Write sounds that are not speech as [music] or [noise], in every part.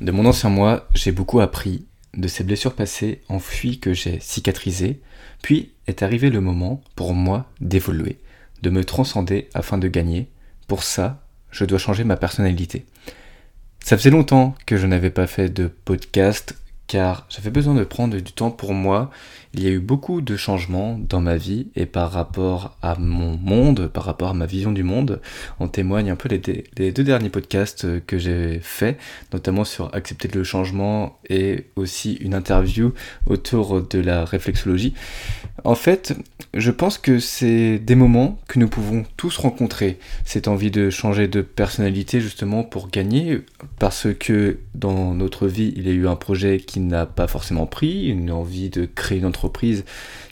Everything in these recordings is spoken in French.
De mon ancien moi, j'ai beaucoup appris. De ces blessures passées enfuies que j'ai cicatrisées, puis est arrivé le moment pour moi d'évoluer, de me transcender afin de gagner. Pour ça, je dois changer ma personnalité. Ça faisait longtemps que je n'avais pas fait de podcast car j'avais besoin de prendre du temps pour moi. Il y a eu beaucoup de changements dans ma vie et par rapport à mon monde, par rapport à ma vision du monde, on témoigne un peu les, deux derniers podcasts que j'ai faits, notamment sur accepter le changement et aussi une interview autour de la réflexologie. En fait, je pense que c'est des moments que nous pouvons tous rencontrer. Cette envie de changer de personnalité justement pour gagner, parce que dans notre vie, il y a eu un projet qui n'a pas forcément pris, une envie de créer une entreprise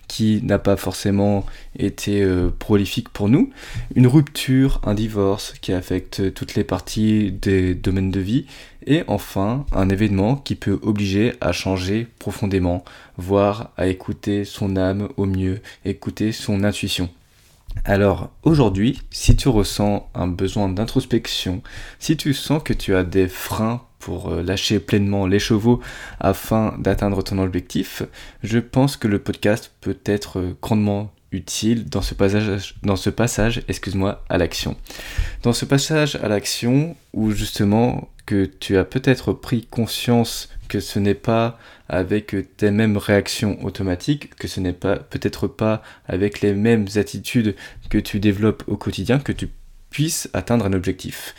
qui n'a pas forcément été euh, prolifique pour nous, une rupture, un divorce qui affecte toutes les parties des domaines de vie, et enfin un événement qui peut obliger à changer profondément, voire à écouter son âme au mieux, écouter son intuition. Alors aujourd'hui, si tu ressens un besoin d'introspection, si tu sens que tu as des freins pour euh, lâcher pleinement les chevaux afin d'atteindre ton objectif, je pense que le podcast peut être euh, grandement utile dans ce passage, excuse-moi, à l'action. Dans ce passage à l'action où justement que tu as peut-être pris conscience que ce n'est pas avec tes mêmes réactions automatiques, que ce n'est pas peut-être pas avec les mêmes attitudes que tu développes au quotidien que tu puisses atteindre un objectif.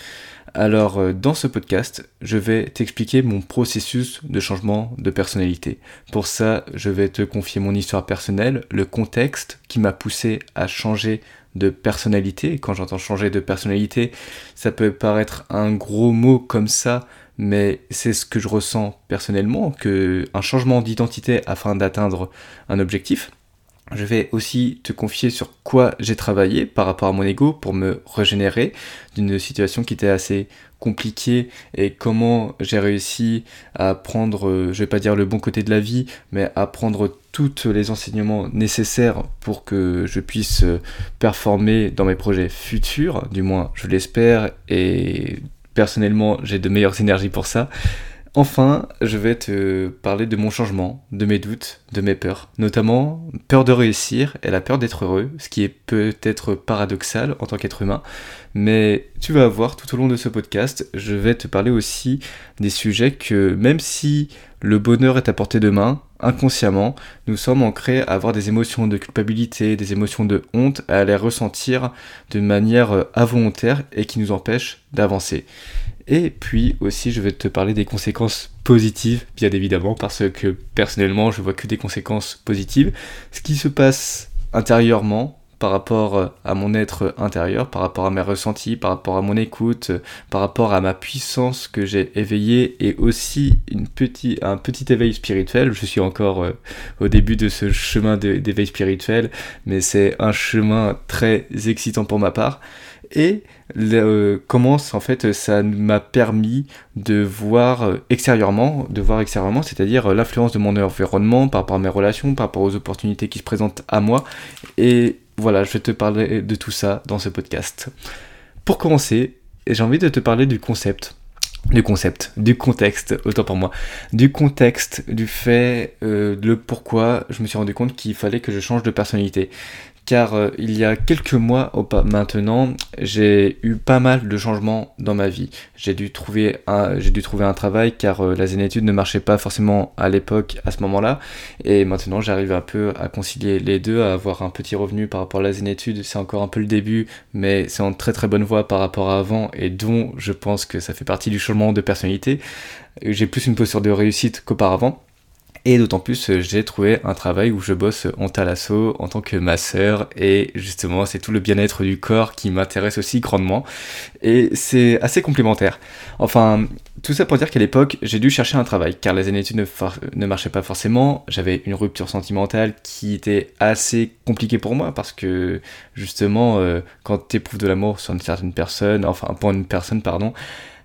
Alors euh, dans ce podcast, je vais t'expliquer mon processus de changement de personnalité. Pour ça, je vais te confier mon histoire personnelle, le contexte qui m'a poussé à changer de personnalité. Quand j'entends changer de personnalité, ça peut paraître un gros mot comme ça, mais c'est ce que je ressens personnellement, que un changement d'identité afin d'atteindre un objectif. Je vais aussi te confier sur quoi j'ai travaillé par rapport à mon ego pour me régénérer d'une situation qui était assez compliquée et comment j'ai réussi à prendre, je vais pas dire le bon côté de la vie, mais à prendre tous les enseignements nécessaires pour que je puisse performer dans mes projets futurs, du moins je l'espère et personnellement j'ai de meilleures énergies pour ça. Enfin, je vais te parler de mon changement, de mes doutes, de mes peurs, notamment peur de réussir et la peur d'être heureux, ce qui est peut-être paradoxal en tant qu'être humain, mais tu vas voir tout au long de ce podcast, je vais te parler aussi des sujets que même si le bonheur est à portée de main, inconsciemment, nous sommes ancrés à avoir des émotions de culpabilité, des émotions de honte, à les ressentir de manière involontaire et qui nous empêchent d'avancer. Et puis aussi, je vais te parler des conséquences positives, bien évidemment, parce que personnellement, je vois que des conséquences positives. Ce qui se passe intérieurement par rapport à mon être intérieur, par rapport à mes ressentis, par rapport à mon écoute, par rapport à ma puissance que j'ai éveillée et aussi une petit, un petit éveil spirituel. Je suis encore euh, au début de ce chemin d'éveil spirituel, mais c'est un chemin très excitant pour ma part et euh, comment en fait ça m'a permis de voir euh, extérieurement, de voir extérieurement, c'est-à-dire euh, l'influence de mon environnement par rapport à mes relations, par rapport aux opportunités qui se présentent à moi. Et voilà, je vais te parler de tout ça dans ce podcast. Pour commencer, j'ai envie de te parler du concept. Du concept, du contexte, autant pour moi, du contexte, du fait, le pourquoi je me suis rendu compte qu'il fallait que je change de personnalité car euh, il y a quelques mois maintenant, j'ai eu pas mal de changements dans ma vie. J'ai dû trouver un, travail car euh, la zénétude ne marchait pas forcément à l'époque, à ce moment-là, et maintenant j'arrive un peu à concilier les deux, à avoir un petit revenu par rapport à la zénétude. C'est encore un peu le début, mais c'est en très très bonne voie par rapport à avant, et dont je pense que ça fait partie du changement de personnalité. J'ai plus une posture de réussite qu'auparavant. Et d'autant plus, euh, j'ai trouvé un travail où je bosse en thalasso en tant que masseur et justement, c'est tout le bien-être du corps qui m'intéresse aussi grandement. Et c'est assez complémentaire. Enfin, tout ça pour dire qu'à l'époque, j'ai dû chercher un travail car les études ne, marchaient pas forcément. J'avais une rupture sentimentale qui était assez compliquée pour moi parce que justement, euh, quand tu éprouves de l'amour sur une certaine personne, enfin pour une personne, pardon,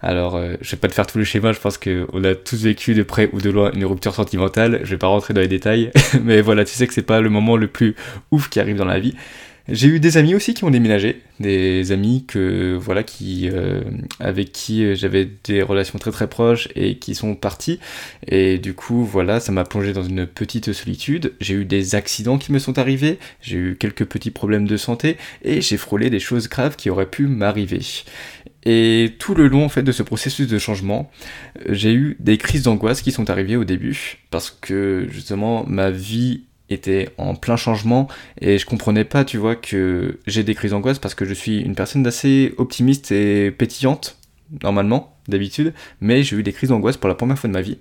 alors, euh, je vais pas te faire tout le schéma, je pense qu'on a tous vécu de près ou de loin une rupture sentimentale. Je vais pas rentrer dans les détails, [laughs] mais voilà, tu sais que c'est pas le moment le plus ouf qui arrive dans la vie. J'ai eu des amis aussi qui ont déménagé, des amis que voilà qui euh, avec qui j'avais des relations très très proches et qui sont partis et du coup voilà ça m'a plongé dans une petite solitude. J'ai eu des accidents qui me sont arrivés, j'ai eu quelques petits problèmes de santé et j'ai frôlé des choses graves qui auraient pu m'arriver. Et tout le long en fait de ce processus de changement, j'ai eu des crises d'angoisse qui sont arrivées au début parce que justement ma vie était en plein changement et je comprenais pas, tu vois, que j'ai des crises d'angoisse parce que je suis une personne d'assez optimiste et pétillante, normalement, d'habitude, mais j'ai eu des crises d'angoisse pour la première fois de ma vie.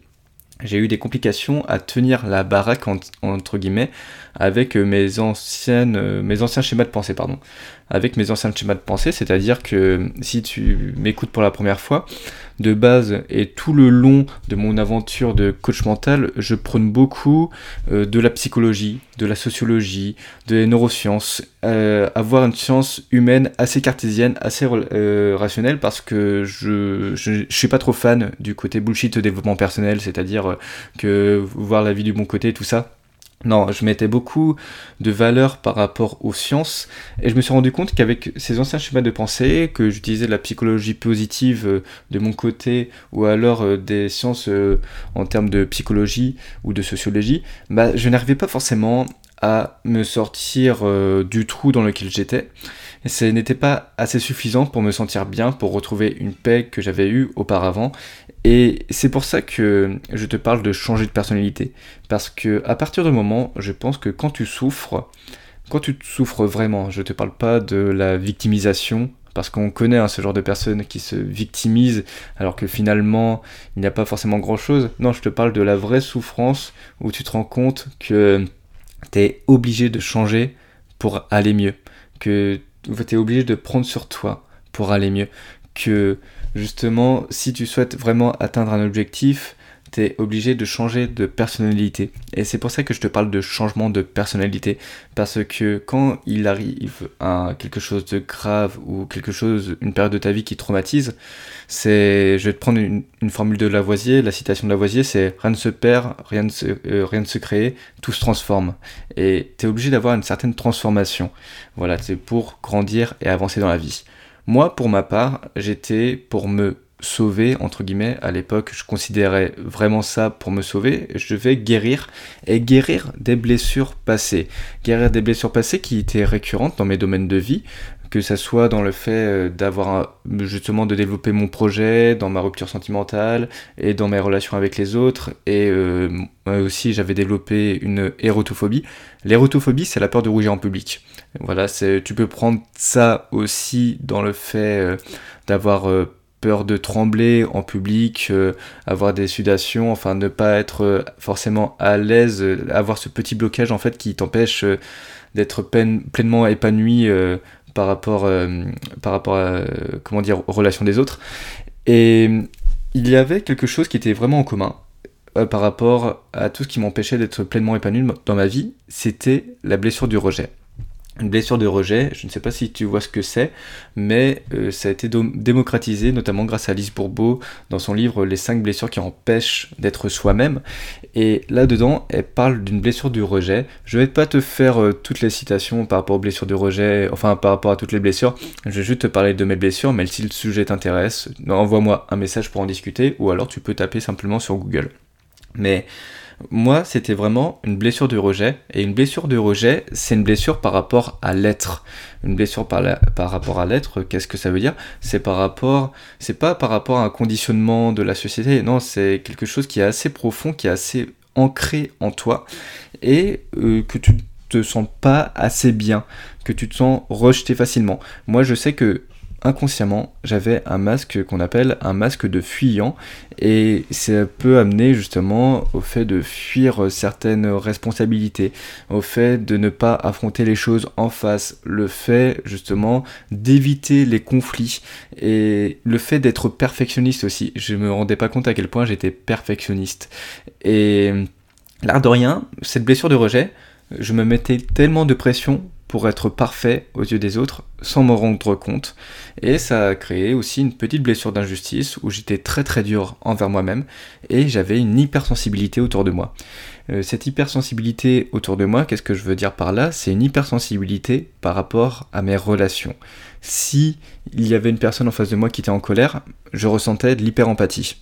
J'ai eu des complications à tenir la baraque entre guillemets avec mes anciennes euh, mes anciens schémas de pensée pardon. Avec mes anciens schémas de pensée c'est-à-dire que si tu m'écoutes pour la première fois de base et tout le long de mon aventure de coach mental, je prône beaucoup euh, de la psychologie, de la sociologie, des neurosciences, euh, avoir une science humaine assez cartésienne, assez euh, rationnelle parce que je, je, suis pas trop fan du côté bullshit développement personnel, c'est-à-dire que voir la vie du bon côté, tout ça non, je mettais beaucoup de valeur par rapport aux sciences et je me suis rendu compte qu'avec ces anciens schémas de pensée, que j'utilisais la psychologie positive euh, de mon côté ou alors euh, des sciences euh, en termes de psychologie ou de sociologie, bah, je n'arrivais pas forcément à me sortir du trou dans lequel j'étais. Ce n'était pas assez suffisant pour me sentir bien, pour retrouver une paix que j'avais eue auparavant. Et c'est pour ça que je te parle de changer de personnalité. Parce que à partir du moment, je pense que quand tu souffres, quand tu souffres vraiment, je te parle pas de la victimisation, parce qu'on connaît hein, ce genre de personnes qui se victimisent alors que finalement il n'y a pas forcément grand chose. Non, je te parle de la vraie souffrance où tu te rends compte que tu es obligé de changer pour aller mieux, que es obligé de prendre sur toi pour aller mieux, que justement, si tu souhaites vraiment atteindre un objectif, tu es obligé de changer de personnalité. Et c'est pour ça que je te parle de changement de personnalité. Parce que quand il arrive à quelque chose de grave ou quelque chose, une période de ta vie qui traumatise, c'est, je vais te prendre une, formule de Lavoisier, la citation de Lavoisier, c'est rien ne se perd, rien ne se, euh, rien ne se crée, tout se transforme. Et tu es obligé d'avoir une certaine transformation. Voilà, c'est pour grandir et avancer dans la vie. Moi, pour ma part, j'étais pour me sauver, entre guillemets, à l'époque, je considérais vraiment ça pour me sauver, je vais guérir et guérir des blessures passées. Guérir des blessures passées qui étaient récurrentes dans mes domaines de vie, que ça soit dans le fait euh, d'avoir justement de développer mon projet, dans ma rupture sentimentale et dans mes relations avec les autres. Et euh, moi aussi, j'avais développé une érotophobie. L'érotophobie, c'est la peur de rougir en public. Voilà, tu peux prendre ça aussi dans le fait euh, d'avoir peur de trembler en public, avoir des sudations, enfin ne pas être forcément à l'aise, avoir ce petit blocage en fait qui t'empêche d'être pleinement épanoui par rapport, euh, à, comment dire, aux relations des autres. Et il y avait quelque chose qui était vraiment en commun euh, par rapport à tout ce qui m'empêchait d'être pleinement épanoui dans ma vie, c'était la blessure du rejet une blessure de rejet, je ne sais pas si tu vois ce que c'est, mais euh, ça a été démocratisé notamment grâce à Lise Bourbeau dans son livre Les 5 blessures qui empêchent d'être soi-même. Et là-dedans, elle parle d'une blessure du rejet. Je vais pas te faire euh, toutes les citations par rapport aux blessures du rejet, enfin par rapport à toutes les blessures. Je vais juste te parler de mes blessures, mais si le sujet t'intéresse, envoie-moi un message pour en discuter, ou alors tu peux taper simplement sur Google. Mais moi, c'était vraiment une blessure de rejet. Et une blessure de rejet, c'est une blessure par rapport à l'être. Une blessure par, par rapport à l'être, qu'est-ce que ça veut dire? C'est par rapport, c'est pas par rapport à un conditionnement de la société. Non, c'est quelque chose qui est assez profond, qui est assez ancré en toi et euh, que tu te sens pas assez bien, que tu te sens rejeté facilement. Moi, je sais que inconsciemment, j'avais un masque qu'on appelle un masque de fuyant et ça peut amener justement au fait de fuir certaines responsabilités, au fait de ne pas affronter les choses en face, le fait justement d'éviter les conflits et le fait d'être perfectionniste aussi. Je me rendais pas compte à quel point j'étais perfectionniste et l'art de rien, cette blessure de rejet, je me mettais tellement de pression pour être parfait aux yeux des autres sans m'en rendre compte. Et ça a créé aussi une petite blessure d'injustice où j'étais très très dur envers moi-même et j'avais une hypersensibilité autour de moi. Euh, cette hypersensibilité autour de moi, qu'est-ce que je veux dire par là? C'est une hypersensibilité par rapport à mes relations. Si y avait une personne en face de moi qui était en colère, je ressentais de l'hyperempathie.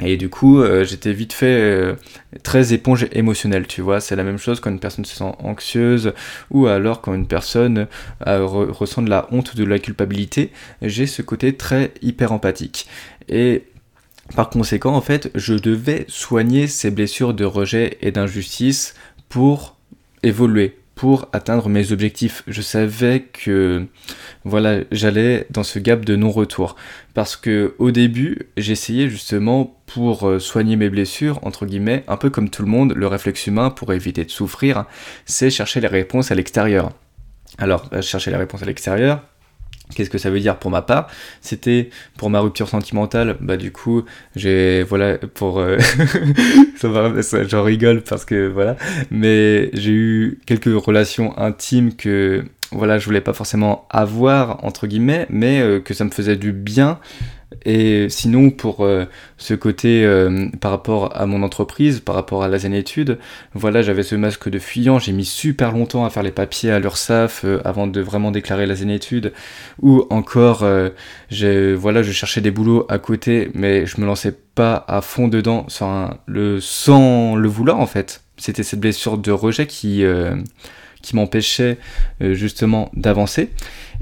Et du coup, euh, j'étais vite fait euh, très éponge émotionnelle, tu vois. C'est la même chose quand une personne se sent anxieuse ou alors quand une personne euh, ressent de la honte, de la culpabilité. J'ai ce côté très hyper empathique. Et par conséquent, en fait, je devais soigner ces blessures de rejet et d'injustice pour évoluer, pour atteindre mes objectifs. Je savais que voilà, j'allais dans ce gap de non-retour parce que au début, j'essayais justement pour euh, soigner mes blessures entre guillemets, un peu comme tout le monde, le réflexe humain pour éviter de souffrir, c'est chercher les réponses à l'extérieur. Alors, euh, chercher les réponses à l'extérieur, Qu'est-ce que ça veut dire pour ma part? C'était pour ma rupture sentimentale, bah du coup, j'ai voilà pour euh, [laughs] j'en rigole parce que voilà, mais j'ai eu quelques relations intimes que voilà, je voulais pas forcément avoir entre guillemets, mais euh, que ça me faisait du bien et sinon, pour euh, ce côté euh, par rapport à mon entreprise, par rapport à la zénétude, voilà, j'avais ce masque de fuyant. J'ai mis super longtemps à faire les papiers à l'URSSAF euh, avant de vraiment déclarer la zénétude. Ou encore, voilà, je cherchais des boulots à côté, mais je me lançais pas à fond dedans sans le, sans le vouloir en fait. C'était cette blessure de rejet qui qui m'empêchait justement d'avancer.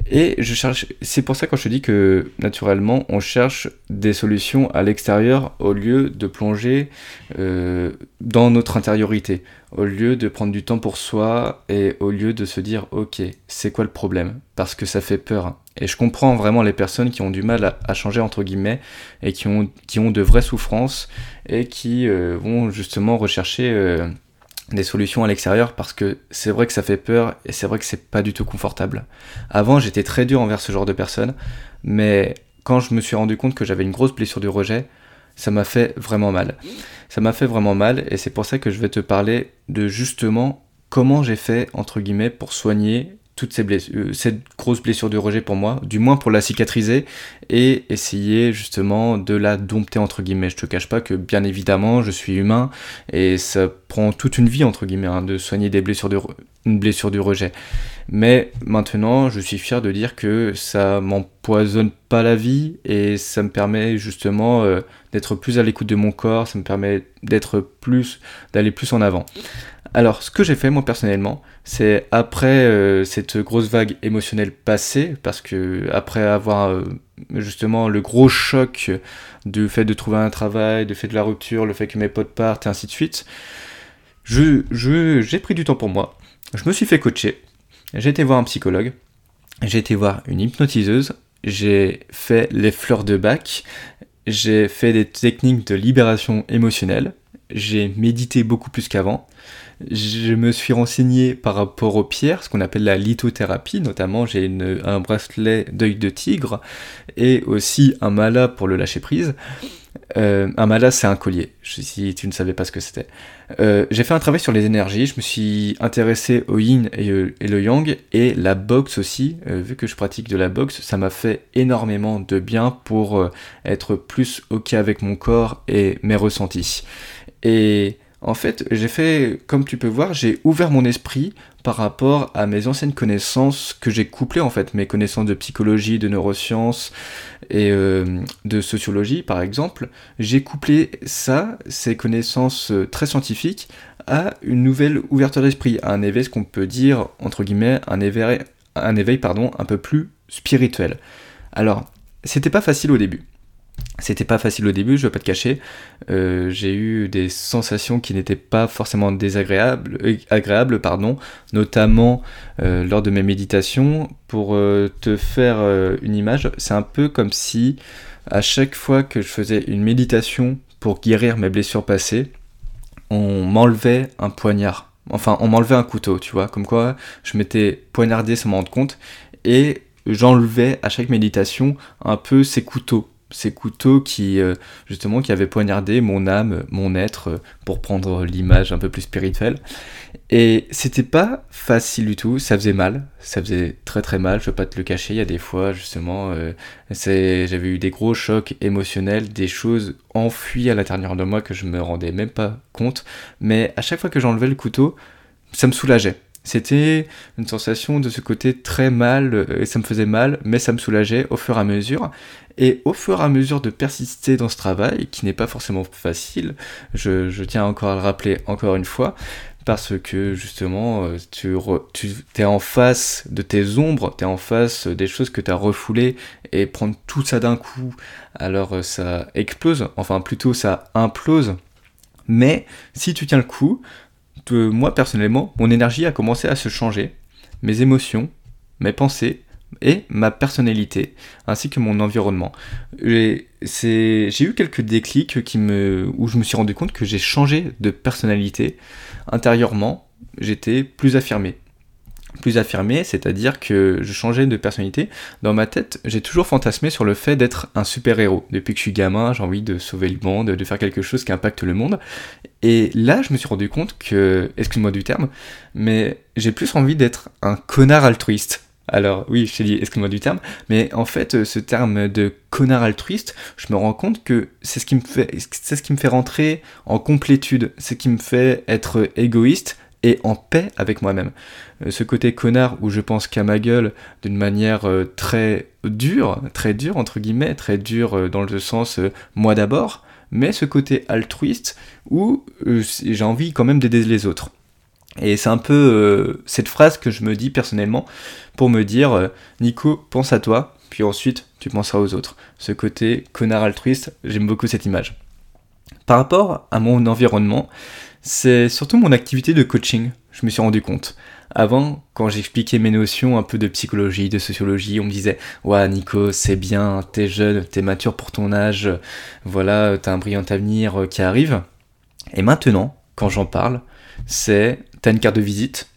Et je cherche, c'est pour ça quand je dis que naturellement on cherche des solutions à l'extérieur au lieu de plonger euh, dans notre intériorité, au lieu de prendre du temps pour soi et au lieu de se dire ok c'est quoi le problème? Parce que ça fait peur. Et je comprends vraiment les personnes qui ont du mal à, changer entre guillemets et qui ont, qui ont de vraies souffrances et qui euh, vont justement rechercher des solutions à l'extérieur parce que c'est vrai que ça fait peur et c'est vrai que c'est pas du tout confortable. Avant, j'étais très dur envers ce genre de personnes, mais quand je me suis rendu compte que j'avais une grosse blessure du rejet, ça m'a fait vraiment mal. Ça m'a fait vraiment mal et c'est pour ça que je vais te parler de justement comment j'ai fait entre guillemets pour soigner toutes ces blessures, euh, cette grosse blessure de rejet pour moi, du moins pour la cicatriser et essayer justement de la dompter entre guillemets. Je te cache pas que bien évidemment je suis humain et ça prend toute une vie entre guillemets hein, de soigner des blessures de une blessure du rejet. Mais maintenant je suis fier de dire que ça m'empoisonne pas la vie et ça me permet justement euh, d'être plus à l'écoute de mon corps, ça me permet d'être plus d'aller plus en avant. Alors, ce que j'ai fait moi personnellement, c'est après euh, cette grosse vague émotionnelle passée, parce que après avoir euh, justement le gros choc du fait de trouver un travail, du fait de la rupture, le fait que mes potes partent et ainsi de suite, je, j'ai pris du temps pour moi. Je me suis fait coacher. J'ai été voir un psychologue. J'ai été voir une hypnotiseuse. J'ai fait les fleurs de bac. J'ai fait des techniques de libération émotionnelle. J'ai médité beaucoup plus qu'avant. Je me suis renseigné par rapport aux pierres, ce qu'on appelle la lithothérapie, notamment j'ai un bracelet d'œil de tigre et aussi un mala pour le lâcher prise. Euh, un mala, c'est un collier, si tu ne savais pas ce que c'était. Euh, j'ai fait un travail sur les énergies, je me suis intéressé au yin et, le yang, et la boxe aussi, euh, vu que je pratique de la boxe, ça m'a fait énormément de bien pour être plus ok avec mon corps et mes ressentis. Et en fait, j'ai fait, comme tu peux voir, j'ai ouvert mon esprit par rapport à mes anciennes connaissances que j'ai couplées, en fait, mes connaissances de psychologie, de neurosciences et euh, de sociologie, par exemple. J'ai couplé ça, ces connaissances euh, très scientifiques, à une nouvelle ouverture d'esprit, à un éveil, ce qu'on peut dire, entre guillemets, un éveil, un éveil pardon, un peu plus spirituel. Alors, c'était pas facile au début. C'était pas facile au début, je vais pas te cacher. Euh, j'ai eu des sensations qui n'étaient pas forcément désagréables, euh, agréables, pardon, notamment euh, lors de mes méditations. Pour te faire une image, c'est un peu comme si à chaque fois que je faisais une méditation pour guérir mes blessures passées, on m'enlevait un poignard. Enfin, on m'enlevait un couteau, tu vois, comme quoi je m'étais poignardé sans m'en rendre compte, et j'enlevais à chaque méditation un peu ces couteaux ces couteaux qui euh, justement qui avaient poignardé mon âme, mon être, euh, pour prendre l'image un peu plus spirituelle. Et c'était pas facile du tout, ça faisait mal, ça faisait très très mal, je peux pas te le cacher, il y a des fois justement, euh, j'avais eu des gros chocs émotionnels, des choses enfuies à l'intérieur de moi que je me rendais même pas compte, mais à chaque fois que j'enlevais le couteau, ça me soulageait. C'était une sensation de ce côté très mal, et ça me faisait mal, mais ça me soulageait au fur et à mesure. Et au fur et à mesure de persister dans ce travail, qui n'est pas forcément facile, je, tiens encore à le rappeler encore une fois, parce que justement, euh, tu, tu es en face de tes ombres, tu es en face des choses que tu as refoulées, et prendre tout ça d'un coup, alors euh, ça explose, enfin plutôt ça implose. Mais si tu tiens le coup, moi personnellement, mon énergie a commencé à se changer, mes émotions, mes pensées, et ma personnalité, ainsi que mon environnement. J'ai eu quelques déclics qui me, où je me suis rendu compte que j'ai changé de personnalité. Intérieurement, j'étais plus affirmé. Plus affirmé, c'est-à-dire que je changeais de personnalité. Dans ma tête, j'ai toujours fantasmé sur le fait d'être un super-héros. Depuis que je suis gamin, j'ai envie de sauver le monde, de faire quelque chose qui impacte le monde. Et là, je me suis rendu compte que, excuse-moi du terme, mais j'ai plus envie d'être un connard altruiste. Alors oui, je t'ai dit, excuse-moi du terme, mais en fait, ce terme de connard altruiste, je me rends compte que c'est ce qui me fait, c'est ce qui me fait rentrer en complétude, ce qui me fait être égoïste et en paix avec moi-même. Euh, ce côté connard où je pense qu'à ma gueule d'une manière euh, très dure, très dure entre guillemets, très dure dans le sens moi d'abord, mais ce côté altruiste où j'ai envie quand même d'aider les autres. Et c'est un peu euh, cette phrase que je me dis personnellement pour me dire euh, Nico, pense à toi, puis ensuite tu penseras aux autres. Ce côté connard altruiste, j'aime beaucoup cette image. Par rapport à mon environnement, c'est surtout mon activité de coaching, je me suis rendu compte. Avant, quand j'expliquais mes notions un peu de psychologie, de sociologie, on me disait Ouais, Nico, c'est bien, t'es jeune, t'es mature pour ton âge, voilà, t'as un brillant avenir euh, qui arrive. Et maintenant, quand j'en parle, c'est t'as une carte de visite.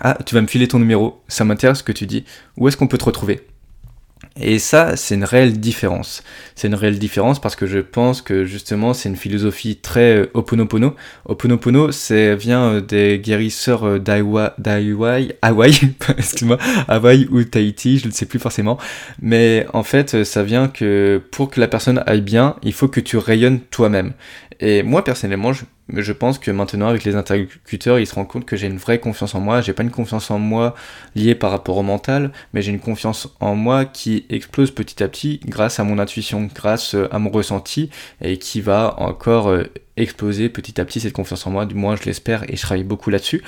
Ah, tu vas me filer ton numéro, ça m'intéresse ce que tu dis. Où est-ce qu'on peut te retrouver? Et ça, c'est une réelle différence. C'est une réelle différence parce que je pense que justement, c'est une philosophie très euh, Oponopono. Oponopono, c'est vient euh, des guérisseurs euh, d'Hawaï, Hawaï, [laughs] excuse-moi, Hawaï ou Tahiti, je ne sais plus forcément. Mais en fait, ça vient que pour que la personne aille bien, il faut que tu rayonnes toi-même. Et moi, personnellement, je, je pense que maintenant, avec les interlocuteurs, ils se rendent compte que j'ai une vraie confiance en moi. J'ai pas une confiance en moi liée par rapport au mental, mais j'ai une confiance en moi qui explose petit à petit grâce à mon intuition, grâce à mon ressenti, et qui va encore euh, exploser petit à petit cette confiance en moi, du moins je l'espère et je travaille beaucoup là-dessus.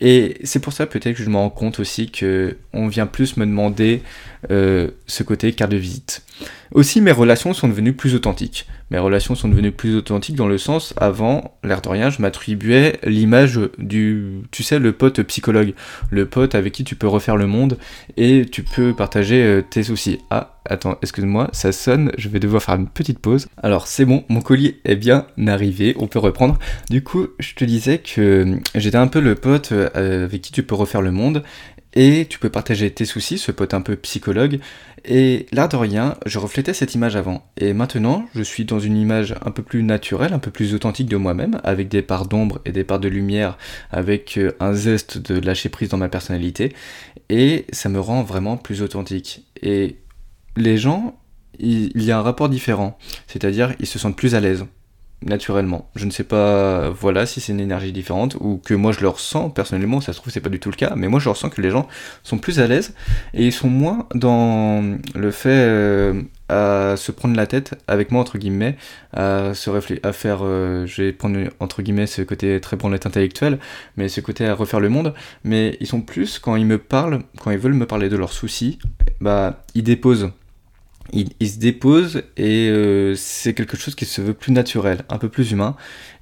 Et c'est pour ça peut-être que je me rends compte aussi que on vient plus me demander euh, ce côté carte de visite. Aussi mes relations sont devenues plus authentiques. Mes relations sont devenues plus authentiques dans le sens avant, l'air de rien, je m'attribuais l'image du, tu sais, le pote psychologue, le pote avec qui tu peux refaire le monde et tu peux partager euh, tes soucis. Ah, Attends, excuse-moi, ça sonne, je vais devoir faire une petite pause. Alors c'est bon, mon colis est bien arrivé, on peut reprendre. Du coup, je te disais que euh, j'étais un peu le pote euh, avec qui tu peux refaire le monde et tu peux partager tes soucis, ce pote un peu psychologue. Et là de rien, je reflétais cette image avant. Et maintenant, je suis dans une image un peu plus naturelle, un peu plus authentique de moi-même, avec des parts d'ombre et des parts de lumière, avec euh, un zeste de lâcher prise dans ma personnalité. Et ça me rend vraiment plus authentique. Et les gens, il, y a un rapport différent. C'est-à-dire, ils se sentent plus à l'aise, naturellement. Je ne sais pas, voilà, si c'est une énergie différente ou que moi je le ressens personnellement, ça se trouve c'est pas du tout le cas, mais moi je ressens que les gens sont plus à l'aise et ils sont moins dans le fait euh, à se prendre la tête avec moi entre guillemets, à se à faire, euh, je vais prendre entre guillemets ce côté très branlette intellectuel, mais ce côté à refaire le monde, mais ils sont plus quand ils me parlent, quand ils veulent me parler de leurs soucis, bah ils déposent il, se dépose et euh, c'est quelque chose qui se veut plus naturel, un peu plus humain.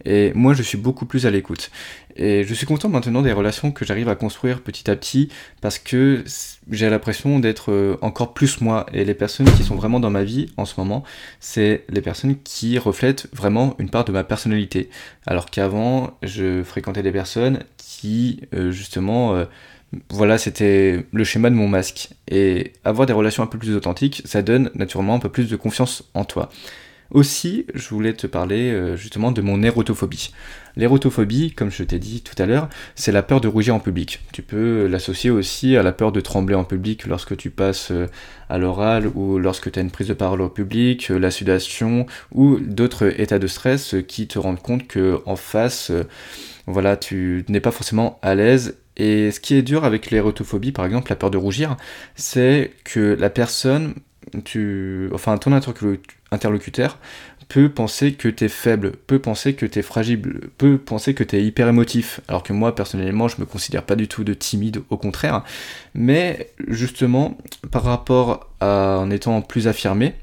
Et moi, je suis beaucoup plus à l'écoute. Et je suis content maintenant des relations que j'arrive à construire petit à petit parce que j'ai l'impression d'être euh, encore plus moi. Et les personnes qui sont vraiment dans ma vie en ce moment, c'est les personnes qui reflètent vraiment une part de ma personnalité. Alors qu'avant, je fréquentais des personnes qui, euh, justement, Voilà, c'était le schéma de mon masque. Et avoir des relations un peu plus authentiques, ça donne naturellement un peu plus de confiance en toi. Aussi, je voulais te parler euh, justement de mon érotophobie. L'érotophobie, comme je t'ai dit tout à l'heure, c'est la peur de rougir en public. Tu peux l'associer aussi à la peur de trembler en public lorsque tu passes euh, à l'oral ou lorsque tu as une prise de parole au public, euh, la sudation ou d'autres états de stress qui te rendent compte que en face, voilà, tu n'es pas forcément à l'aise et ce qui est dur avec l'érotophobie, par exemple, la peur de rougir, c'est que la personne, tu, enfin ton interlocuteur, peut penser que tu es faible, peut penser que tu es fragile, peut penser que tu es hyper émotif. Alors que moi, personnellement, je me considère pas du tout de timide, au contraire. Mais justement, par rapport à en étant plus affirmé,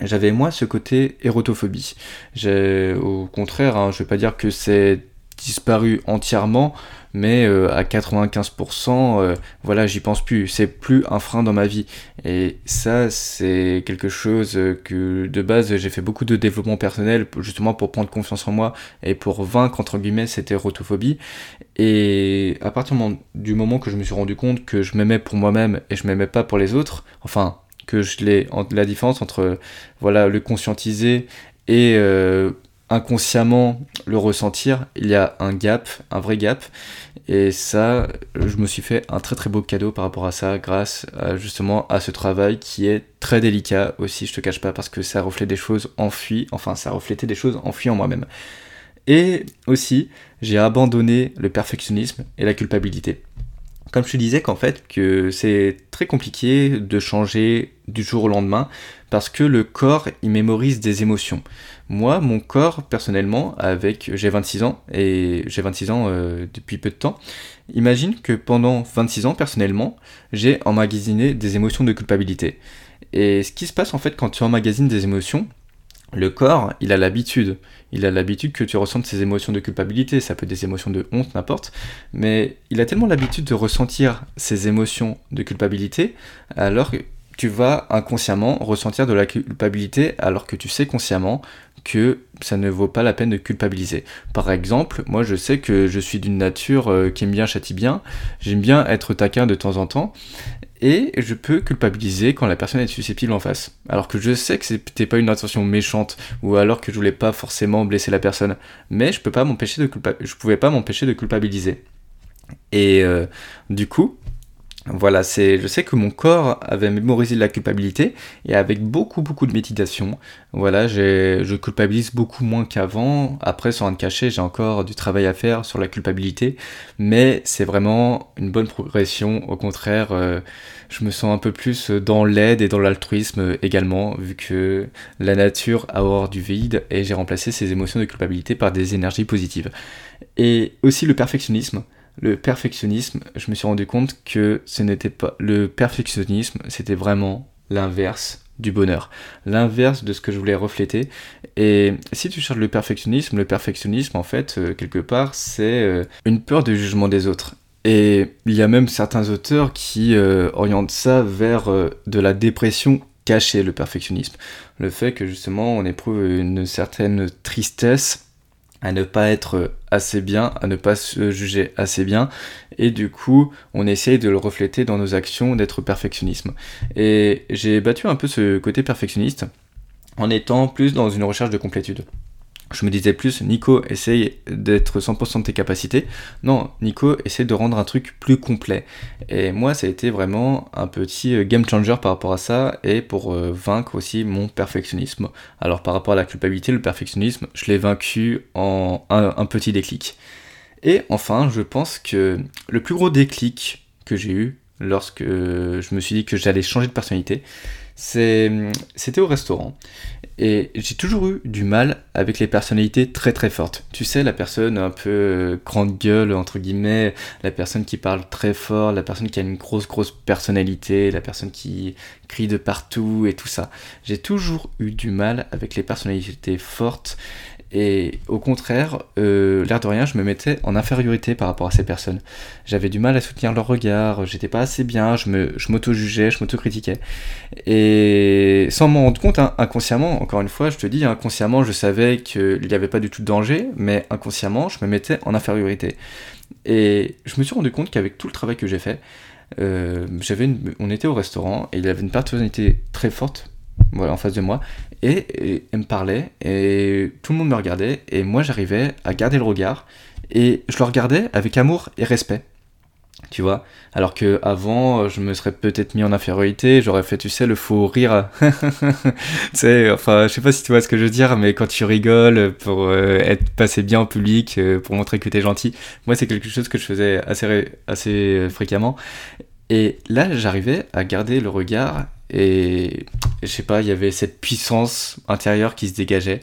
j'avais moi ce côté érotophobie. Au contraire, hein, je vais pas dire que c'est disparu entièrement, mais euh, à 95%, euh, voilà, j'y pense plus. C'est plus un frein dans ma vie. Et ça, c'est quelque chose que de base, j'ai fait beaucoup de développement personnel, justement pour prendre confiance en moi et pour vaincre, entre guillemets, cette érotophobie. Et à partir du moment que je me suis rendu compte que je m'aimais pour moi-même et je m'aimais pas pour les autres, enfin, que je l'ai, la différence entre, voilà, le conscientiser et euh, inconsciemment le ressentir, il y a un gap, un vrai gap. Et ça, je me suis fait un très très beau cadeau par rapport à ça, grâce justement à ce travail qui est très délicat aussi, je te cache pas, parce que ça reflète des choses enfuies, enfin ça reflétait des choses enfuies en moi-même. Et aussi, j'ai abandonné le perfectionnisme et la culpabilité. Comme je te disais qu'en fait, que c'est très compliqué de changer du jour au lendemain, parce que le corps, il mémorise des émotions. Moi, mon corps, personnellement, avec j'ai 26 ans et j'ai 26 ans euh, depuis peu de temps, imagine que pendant 26 ans, personnellement, j'ai emmagasiné des émotions de culpabilité. Et ce qui se passe en fait quand tu emmagasines des émotions, le corps, il a l'habitude. Il a l'habitude que tu ressentes ces émotions de culpabilité, ça peut être des émotions de honte, n'importe, mais il a tellement l'habitude de ressentir ces émotions de culpabilité, alors que tu vas inconsciemment ressentir de la culpabilité alors que tu sais consciemment que ça ne vaut pas la peine de culpabiliser. Par exemple, moi je sais que je suis d'une nature euh, qui aime bien châtie bien, j'aime bien être taquin de temps en temps, et je peux culpabiliser quand la personne est susceptible en face. Alors que je sais que c'était pas une intention méchante, ou alors que je voulais pas forcément blesser la personne, mais je peux pas m'empêcher de je pouvais pas m'empêcher de culpabiliser. Et euh, du coup, voilà, c'est, je sais que mon corps avait mémorisé la culpabilité et avec beaucoup beaucoup de méditation, voilà, je culpabilise beaucoup moins qu'avant. Après, sans rien cacher, j'ai encore du travail à faire sur la culpabilité, mais c'est vraiment une bonne progression. Au contraire, euh, je me sens un peu plus dans l'aide et dans l'altruisme également, vu que la nature a horreur du vide et j'ai remplacé ces émotions de culpabilité par des énergies positives. Et aussi le perfectionnisme le perfectionnisme, je me suis rendu compte que ce n'était pas le perfectionnisme, c'était vraiment l'inverse du bonheur, l'inverse de ce que je voulais refléter. Et si tu cherches le perfectionnisme, le perfectionnisme en fait euh, quelque part c'est euh, une peur du jugement des autres. Et il y a même certains auteurs qui euh, orientent ça vers de la dépression cachée, le perfectionnisme. Le fait que justement on éprouve une certaine tristesse à ne pas être assez bien, à ne pas se juger assez bien, et du coup, on essaye de le refléter dans nos actions, d'être perfectionnisme. Et j'ai battu un peu ce côté perfectionniste en étant plus dans une recherche de complétude je me disais plus, Nico, essaye d'être 100% de tes capacités. Non, Nico, essaie de rendre un truc plus complet. Et moi, ça a été vraiment un petit euh, game changer par rapport à ça et pour euh, vaincre aussi mon perfectionnisme. Alors, par rapport à la culpabilité, le perfectionnisme, je l'ai vaincu en un, petit déclic. Et enfin, je pense que le plus gros déclic que j'ai eu lorsque je me suis dit que j'allais changer de personnalité, c'était au restaurant. Et j'ai toujours eu du mal avec les personnalités très très fortes. Tu sais, la personne un peu euh, grande gueule, entre guillemets, la personne qui parle très fort, la personne qui a une grosse grosse personnalité, la personne qui crie de partout et tout ça. J'ai toujours eu du mal avec les personnalités fortes Et au contraire, euh, l'air de rien, je me mettais en infériorité par rapport à ces personnes. J'avais du mal à soutenir leur regard, j'étais pas assez bien, je m'auto-jugeais, je m'auto-critiquais. Et sans m'en rendre compte, hein, inconsciemment, encore une fois, je te dis, inconsciemment, je savais qu'il n'y avait pas du tout de danger, mais inconsciemment, je me mettais en infériorité. Et je me suis rendu compte qu'avec tout le travail que j'ai fait, euh, j'avais on était au restaurant et il avait une personnalité très forte voilà, en face de moi. Et, elle me parlait et tout le monde me regardait. Et moi j'arrivais à garder le regard et je le regardais avec amour et respect tu vois? Alors que avant je me serais peut-être mis en infériorité j'aurais fait tu sais le faux rire. [laughs] Tu sais enfin je sais pas si tu vois ce que je veux dire mais quand tu rigoles pour euh, être passé bien en public euh, pour montrer que tu es gentil moi c'est quelque chose que je faisais assez assez euh, fréquemment. Et là j'arrivais à garder le regard et je sais pas il y avait cette puissance intérieure qui se dégageait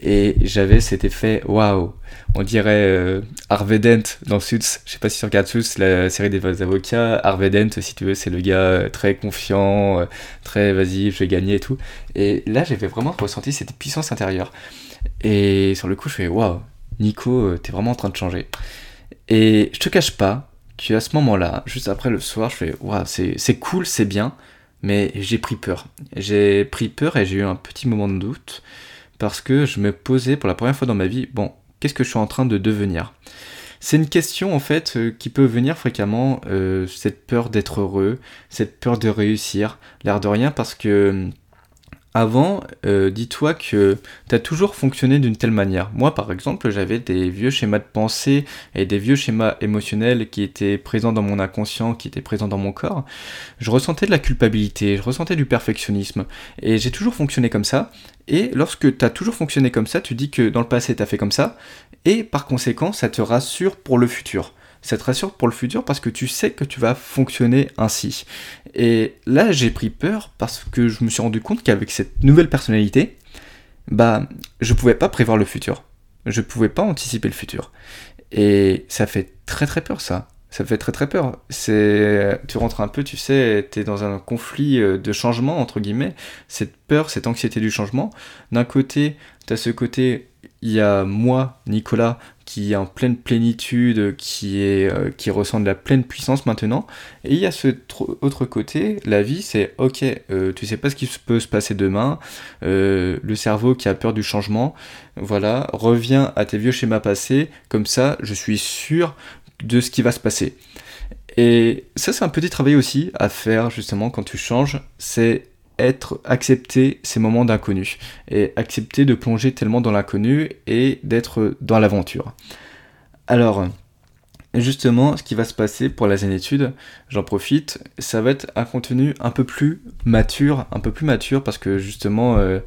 et j'avais cet effet waouh. On dirait euh, Harvey Dent dans Suits. Je sais pas si tu regardes Suits la série des avocats Harvey Dent si tu veux c'est le gars euh, très confiant euh, très vas-y je vais gagner et tout. Et là j'avais vraiment ressenti cette puissance intérieure. Et sur le coup je fais waouh Nico t'es vraiment en train de changer. Et je te cache pas que à ce moment là juste après le soir je fais waouh c'est cool c'est bien mais j'ai pris peur. J'ai pris peur et j'ai eu un petit moment de doute parce que je me posais pour la première fois dans ma vie, bon, qu'est-ce que je suis en train de devenir? C'est une question en fait euh, qui peut venir fréquemment, euh, cette peur d'être heureux, cette peur de réussir, l'air de rien, parce que avant, euh, dis-toi que tu as toujours fonctionné d'une telle manière. Moi, par exemple, j'avais des vieux schémas de pensée et des vieux schémas émotionnels qui étaient présents dans mon inconscient, qui étaient présents dans mon corps. Je ressentais de la culpabilité, je ressentais du perfectionnisme. Et j'ai toujours fonctionné comme ça. Et lorsque tu as toujours fonctionné comme ça, tu dis que dans le passé, tu as fait comme ça. Et par conséquent, ça te rassure pour le futur ça te rassure pour le futur parce que tu sais que tu vas fonctionner ainsi. Et là, j'ai pris peur parce que je me suis rendu compte qu'avec cette nouvelle personnalité, bah, je pouvais pas prévoir le futur. Je pouvais pas anticiper le futur. Et ça fait très très peur ça. Ça fait très très peur. C'est, tu rentres un peu, tu sais, tu es dans un conflit euh, de changement entre guillemets. Cette peur, cette anxiété du changement. D'un côté, tu as ce côté il y a moi, Nicolas, qui est en pleine plénitude, qui, est, euh, qui ressent de la pleine puissance maintenant. Et il y a ce autre côté, la vie, c'est ok, euh, tu sais pas ce qui peut se passer demain, euh, le cerveau qui a peur du changement, voilà, reviens à tes vieux schémas passés, comme ça, je suis sûr de ce qui va se passer. Et ça, c'est un petit travail aussi à faire justement quand tu changes, c'est être accepter ces moments d'inconnu et accepter de plonger tellement dans l'inconnu et d'être dans l'aventure. Alors, justement, ce qui va se passer pour la zénitude, j'en profite, ça va être un contenu un peu plus mature, un peu plus mature parce que justement, euh,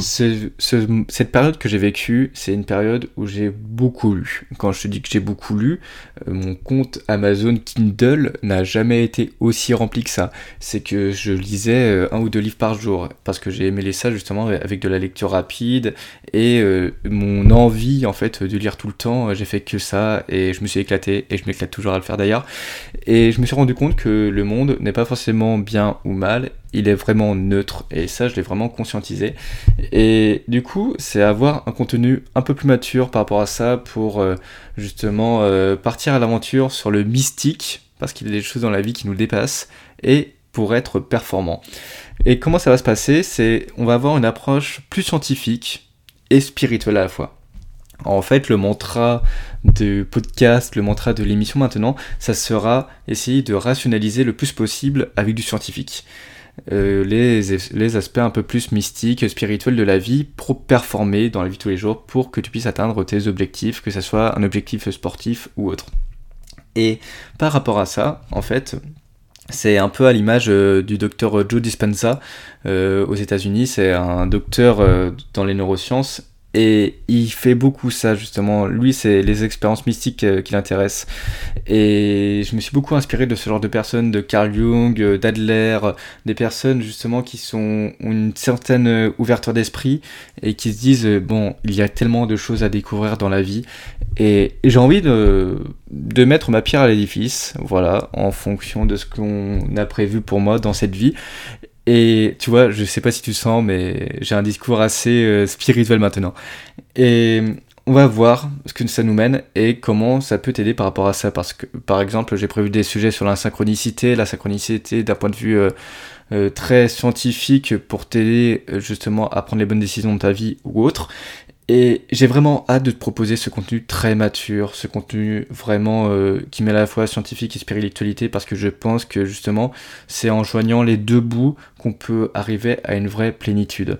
cette période que j'ai vécue, c'est une période où j'ai beaucoup lu. Quand je te dis que j'ai beaucoup lu, euh, mon compte Amazon Kindle n'a jamais été aussi rempli que ça. C'est que je lisais euh, un ou deux livres par jour parce que j'ai aimé ça justement avec de la lecture rapide et euh, mon envie en fait de lire tout le temps. J'ai fait que ça et je me suis éclaté et je m'éclate toujours à le faire d'ailleurs. Et je me suis rendu compte que le monde n'est pas forcément bien ou mal il est vraiment neutre et ça je l'ai vraiment conscientisé. Et du coup c'est avoir un contenu un peu plus mature par rapport à ça pour euh, justement euh, partir à l'aventure sur le mystique parce qu'il y a des choses dans la vie qui nous dépassent et pour être performant. Et comment ça va se passer? C'est on va avoir une approche plus scientifique et spirituelle à la fois. En fait, le mantra de podcast, le mantra de l'émission maintenant, ça sera essayer de rationaliser le plus possible avec du scientifique. Euh, les, les, aspects un peu plus mystiques, spirituels de la vie pour performer dans la vie de tous les jours pour que tu puisses atteindre tes objectifs, que ce soit un objectif sportif ou autre. Et par rapport à ça, en fait, c'est un peu à l'image euh, du docteur Joe Dispenza euh, aux États-Unis. C'est un docteur dans les neurosciences et il fait beaucoup ça justement. Lui, c'est les expériences mystiques euh, qui l'intéressent. Et je me suis beaucoup inspiré de ce genre de personnes, de Carl Jung, euh, d'Adler, des personnes justement qui sont ont une certaine ouverture d'esprit et qui se disent bon, il y a tellement de choses à découvrir dans la vie et, j'ai envie de mettre ma pierre à l'édifice, voilà, en fonction de ce qu'on a prévu pour moi dans cette vie Et tu vois, je sais pas si tu sens, mais j'ai un discours assez euh, spirituel maintenant. Et on va voir ce que ça nous mène et comment ça peut t'aider par rapport à ça. Parce que, par exemple, j'ai prévu des sujets sur la synchronicité, la synchronicité d'un point de vue euh, euh, très scientifique pour t'aider justement à prendre les bonnes décisions de ta vie ou autre. Et j'ai vraiment hâte de te proposer ce contenu très mature, ce contenu vraiment euh, qui met à la fois scientifique et spiritualité, parce que je pense que justement c'est en joignant les deux bouts qu'on peut arriver à une vraie plénitude.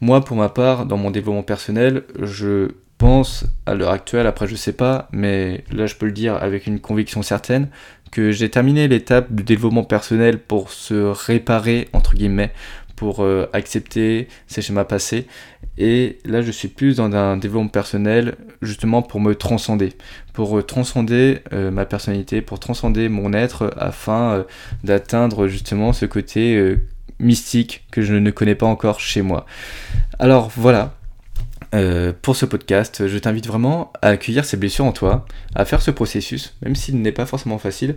Moi, pour ma part, dans mon développement personnel, je pense à l'heure actuelle, après je sais pas, mais là je peux le dire avec une conviction certaine, que j'ai terminé l'étape du développement personnel pour se réparer, entre guillemets, euh, accepter ces schémas passés. Et là, je suis plus dans un développement personnel, justement pour me transcender, pour euh, transcender euh, ma personnalité, pour transcender mon être, afin d'atteindre justement ce côté mystique que je ne connais pas encore chez moi. Alors voilà, pour ce podcast, je t'invite vraiment à accueillir ces blessures en toi, à faire ce processus, même s'il n'est pas forcément facile,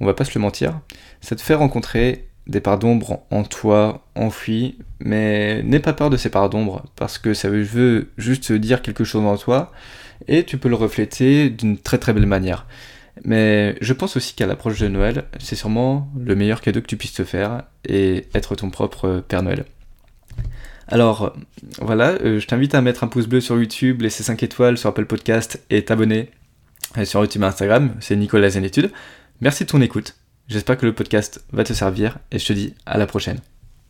on va pas se le mentir, ça te fait rencontrer des parts d'ombre en toi, enfouies, mais n'aie pas peur de ces parts d'ombre, parce que ça veut juste dire quelque chose en toi, et tu peux le refléter d'une très très belle manière. Mais je pense aussi qu'à l'approche de Noël, c'est sûrement le meilleur cadeau que tu puisses te faire, et être ton propre Père Noël. Alors voilà, euh, je t'invite à mettre un pouce bleu sur YouTube, laisser 5 étoiles sur Apple Podcast et t'abonner euh, sur YouTube et Instagram, c'est Nicolas Zenitude. Merci de ton écoute. J'espère que le podcast va te servir et je te dis à la prochaine.